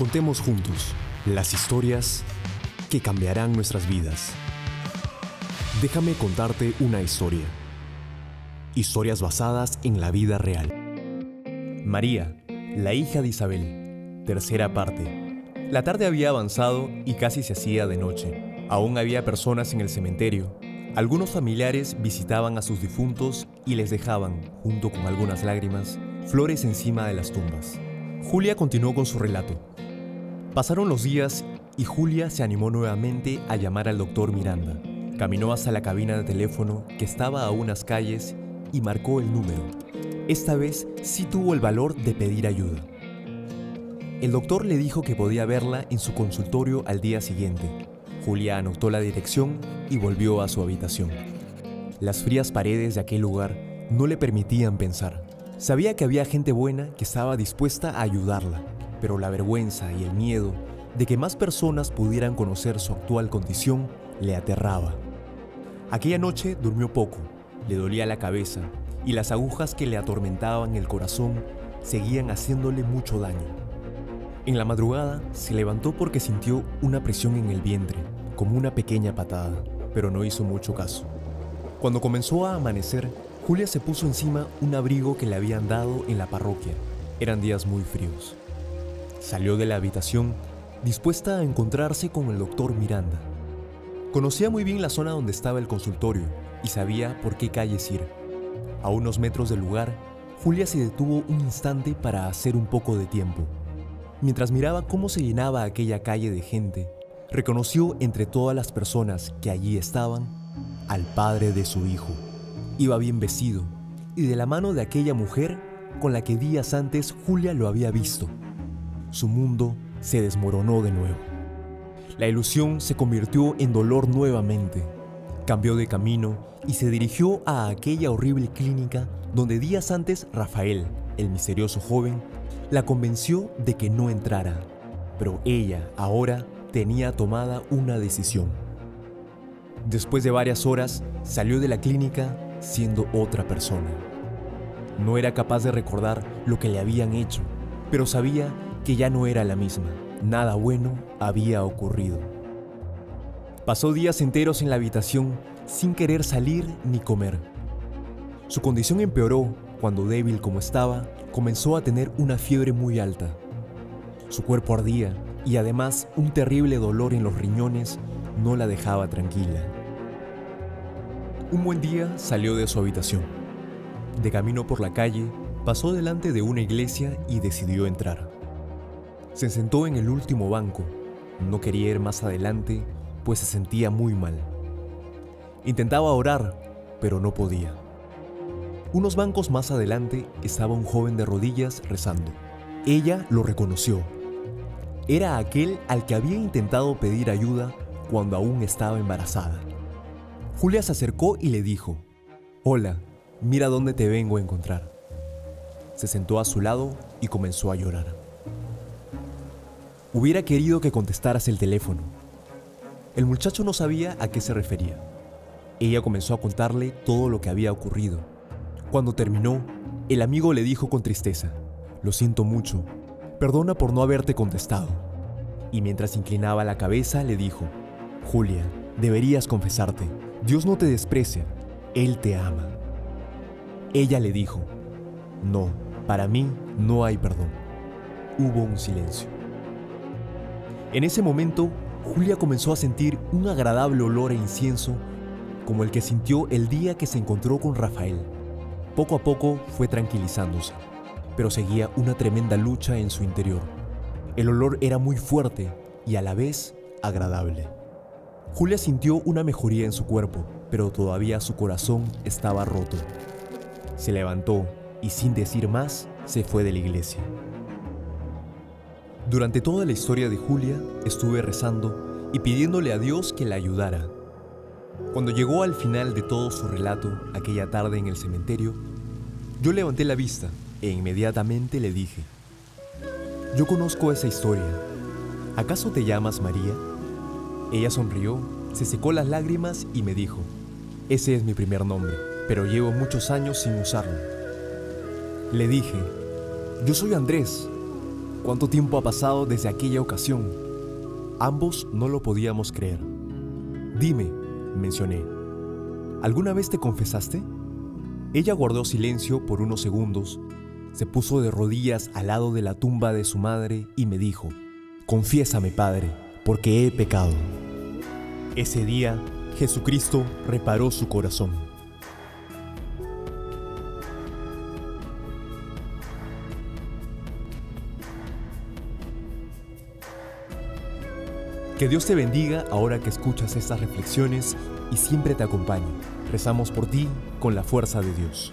Contemos juntos las historias que cambiarán nuestras vidas. Déjame contarte una historia. Historias basadas en la vida real. María, la hija de Isabel. Tercera parte. La tarde había avanzado y casi se hacía de noche. Aún había personas en el cementerio. Algunos familiares visitaban a sus difuntos y les dejaban, junto con algunas lágrimas, flores encima de las tumbas. Julia continuó con su relato. Pasaron los días y Julia se animó nuevamente a llamar al doctor Miranda. Caminó hasta la cabina de teléfono que estaba a unas calles y marcó el número. Esta vez sí tuvo el valor de pedir ayuda. El doctor le dijo que podía verla en su consultorio al día siguiente. Julia anotó la dirección y volvió a su habitación. Las frías paredes de aquel lugar no le permitían pensar. Sabía que había gente buena que estaba dispuesta a ayudarla, pero la vergüenza y el miedo de que más personas pudieran conocer su actual condición le aterraba. Aquella noche durmió poco, le dolía la cabeza y las agujas que le atormentaban el corazón seguían haciéndole mucho daño. En la madrugada se levantó porque sintió una presión en el vientre, como una pequeña patada, pero no hizo mucho caso. Cuando comenzó a amanecer, Julia se puso encima un abrigo que le habían dado en la parroquia. Eran días muy fríos. Salió de la habitación dispuesta a encontrarse con el doctor Miranda. Conocía muy bien la zona donde estaba el consultorio y sabía por qué calles ir. A unos metros del lugar, Julia se detuvo un instante para hacer un poco de tiempo. Mientras miraba cómo se llenaba aquella calle de gente, reconoció entre todas las personas que allí estaban al padre de su hijo. Iba bien vestido y de la mano de aquella mujer con la que días antes Julia lo había visto. Su mundo se desmoronó de nuevo. La ilusión se convirtió en dolor nuevamente. Cambió de camino y se dirigió a aquella horrible clínica donde días antes Rafael, el misterioso joven, la convenció de que no entrara. Pero ella ahora tenía tomada una decisión. Después de varias horas, salió de la clínica siendo otra persona. No era capaz de recordar lo que le habían hecho, pero sabía que ya no era la misma. Nada bueno había ocurrido. Pasó días enteros en la habitación sin querer salir ni comer. Su condición empeoró cuando débil como estaba, comenzó a tener una fiebre muy alta. Su cuerpo ardía y además un terrible dolor en los riñones no la dejaba tranquila. Un buen día salió de su habitación. De camino por la calle, pasó delante de una iglesia y decidió entrar. Se sentó en el último banco. No quería ir más adelante, pues se sentía muy mal. Intentaba orar, pero no podía. Unos bancos más adelante estaba un joven de rodillas rezando. Ella lo reconoció. Era aquel al que había intentado pedir ayuda cuando aún estaba embarazada. Julia se acercó y le dijo, Hola, mira dónde te vengo a encontrar. Se sentó a su lado y comenzó a llorar. Hubiera querido que contestaras el teléfono. El muchacho no sabía a qué se refería. Ella comenzó a contarle todo lo que había ocurrido. Cuando terminó, el amigo le dijo con tristeza, Lo siento mucho, perdona por no haberte contestado. Y mientras inclinaba la cabeza le dijo, Julia, deberías confesarte, Dios no te desprecia, Él te ama. Ella le dijo, No, para mí no hay perdón. Hubo un silencio. En ese momento, Julia comenzó a sentir un agradable olor a incienso como el que sintió el día que se encontró con Rafael. Poco a poco fue tranquilizándose, pero seguía una tremenda lucha en su interior. El olor era muy fuerte y a la vez agradable. Julia sintió una mejoría en su cuerpo, pero todavía su corazón estaba roto. Se levantó y sin decir más se fue de la iglesia. Durante toda la historia de Julia estuve rezando y pidiéndole a Dios que la ayudara. Cuando llegó al final de todo su relato, aquella tarde en el cementerio, yo levanté la vista e inmediatamente le dije, yo conozco esa historia. ¿Acaso te llamas María? Ella sonrió, se secó las lágrimas y me dijo, ese es mi primer nombre, pero llevo muchos años sin usarlo. Le dije, yo soy Andrés, ¿Cuánto tiempo ha pasado desde aquella ocasión? Ambos no lo podíamos creer. Dime, mencioné, ¿alguna vez te confesaste? Ella guardó silencio por unos segundos, se puso de rodillas al lado de la tumba de su madre y me dijo, Confiésame, Padre, porque he pecado. Ese día, Jesucristo reparó su corazón. Que Dios te bendiga ahora que escuchas estas reflexiones y siempre te acompañe. Rezamos por ti con la fuerza de Dios.